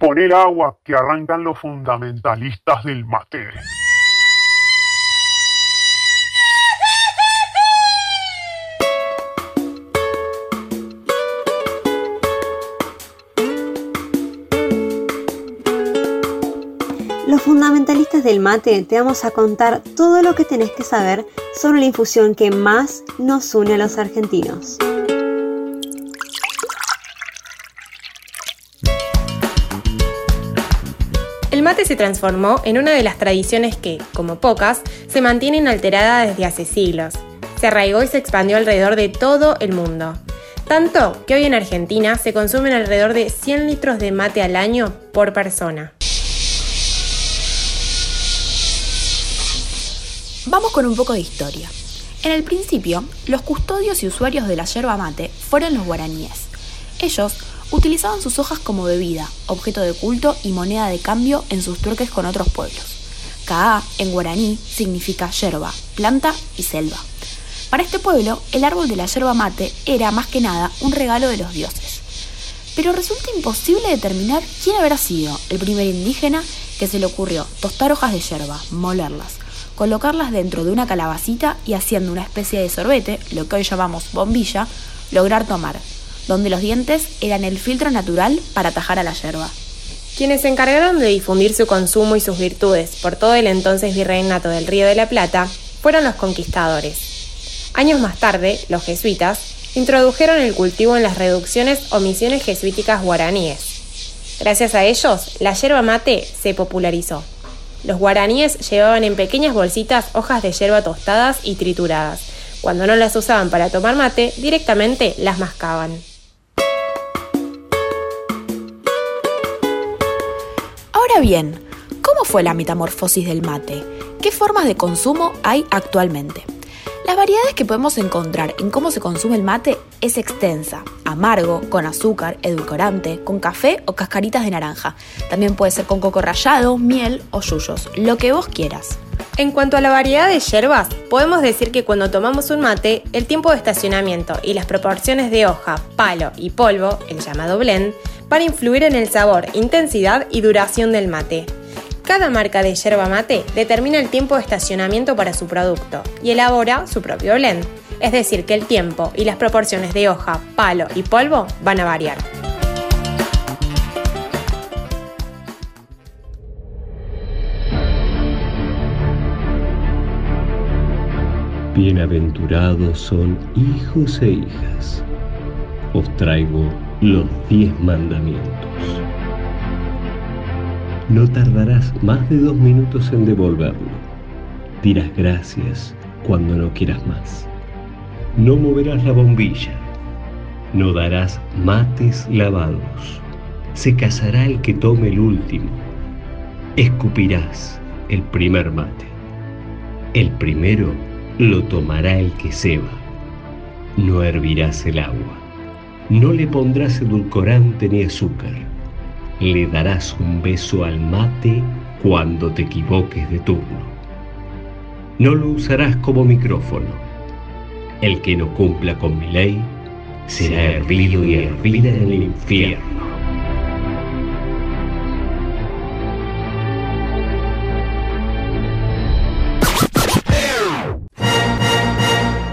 Poner agua que arrancan los fundamentalistas del mate. Los fundamentalistas del mate te vamos a contar todo lo que tenés que saber sobre la infusión que más nos une a los argentinos. Mate se transformó en una de las tradiciones que, como pocas, se mantiene inalterada desde hace siglos. Se arraigó y se expandió alrededor de todo el mundo. Tanto que hoy en Argentina se consumen alrededor de 100 litros de mate al año por persona. Vamos con un poco de historia. En el principio, los custodios y usuarios de la yerba mate fueron los guaraníes. Ellos utilizaban sus hojas como bebida, objeto de culto y moneda de cambio en sus trueques con otros pueblos. Ka'a en guaraní significa yerba, planta y selva. Para este pueblo, el árbol de la yerba mate era más que nada un regalo de los dioses. Pero resulta imposible determinar quién habrá sido el primer indígena que se le ocurrió tostar hojas de yerba, molerlas, colocarlas dentro de una calabacita y haciendo una especie de sorbete, lo que hoy llamamos bombilla, lograr tomar, donde los dientes eran el filtro natural para atajar a la yerba. Quienes se encargaron de difundir su consumo y sus virtudes por todo el entonces virreinato del Río de la Plata fueron los conquistadores. Años más tarde, los jesuitas introdujeron el cultivo en las reducciones o misiones jesuíticas guaraníes. Gracias a ellos, la yerba mate se popularizó. Los guaraníes llevaban en pequeñas bolsitas hojas de hierba tostadas y trituradas. Cuando no las usaban para tomar mate, directamente las mascaban. Ahora bien, ¿cómo fue la metamorfosis del mate? ¿Qué formas de consumo hay actualmente? Las variedades que podemos encontrar en cómo se consume el mate es extensa. Amargo, con azúcar, edulcorante, con café o cascaritas de naranja. También puede ser con coco rallado, miel o yuyos, lo que vos quieras. En cuanto a la variedad de hierbas, podemos decir que cuando tomamos un mate, el tiempo de estacionamiento y las proporciones de hoja, palo y polvo, el llamado blend, van a influir en el sabor, intensidad y duración del mate. Cada marca de yerba mate determina el tiempo de estacionamiento para su producto y elabora su propio blend. Es decir, que el tiempo y las proporciones de hoja, palo y polvo van a variar. Bienaventurados son hijos e hijas. Os traigo los diez mandamientos. No tardarás más de dos minutos en devolverlo. Dirás gracias cuando no quieras más. No moverás la bombilla. No darás mates lavados. Se casará el que tome el último. Escupirás el primer mate. El primero lo tomará el que ceba. No hervirás el agua. No le pondrás edulcorante ni azúcar le darás un beso al mate cuando te equivoques de turno. No lo usarás como micrófono. El que no cumpla con mi ley será hervido y hervida en el infierno.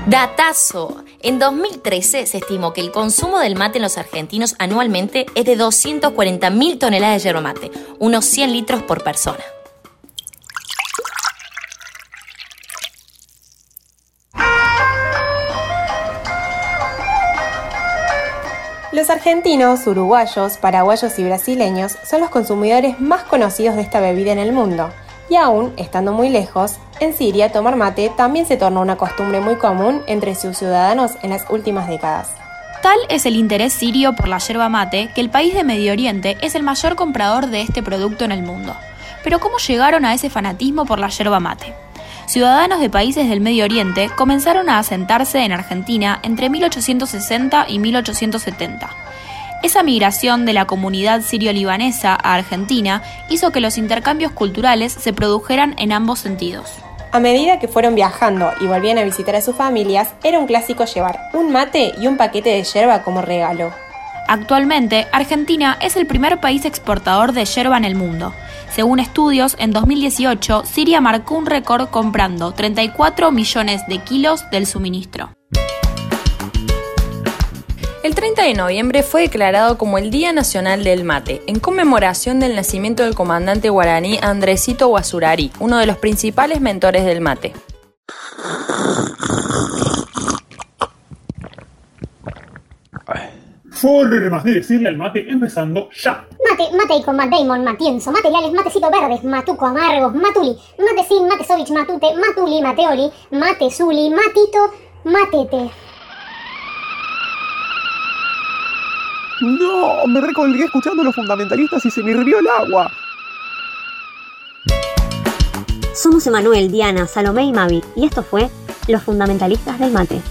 Datazo. En 2013 se estimó que el consumo del mate en los argentinos anualmente es de 240.000 toneladas de yerba mate, unos 100 litros por persona. Los argentinos, uruguayos, paraguayos y brasileños son los consumidores más conocidos de esta bebida en el mundo. Y aún, estando muy lejos, en Siria tomar mate también se tornó una costumbre muy común entre sus ciudadanos en las últimas décadas. Tal es el interés sirio por la yerba mate que el país de Medio Oriente es el mayor comprador de este producto en el mundo. Pero ¿cómo llegaron a ese fanatismo por la yerba mate? Ciudadanos de países del Medio Oriente comenzaron a asentarse en Argentina entre 1860 y 1870 esa migración de la comunidad sirio-libanesa a Argentina hizo que los intercambios culturales se produjeran en ambos sentidos. A medida que fueron viajando y volvían a visitar a sus familias, era un clásico llevar un mate y un paquete de yerba como regalo. Actualmente, Argentina es el primer país exportador de yerba en el mundo. Según estudios, en 2018, Siria marcó un récord comprando 34 millones de kilos del suministro. El 30 de noviembre fue declarado como el Día Nacional del Mate, en conmemoración del nacimiento del comandante guaraní Andresito Guasurari, uno de los principales mentores del mate. Formas de decirle al mate empezando ya. Mate, mate y con Matt Damon, Matienzo, materiales, matecito verdes, matuco amargos, matuli, mate sin, mate sovich, matute, matuli, mateoli, mate zuli, matito, matete. No, me recolgué escuchando a los fundamentalistas y se me hirvió el agua. Somos Emanuel, Diana, Salomé y Mavi, y esto fue Los Fundamentalistas del Mate.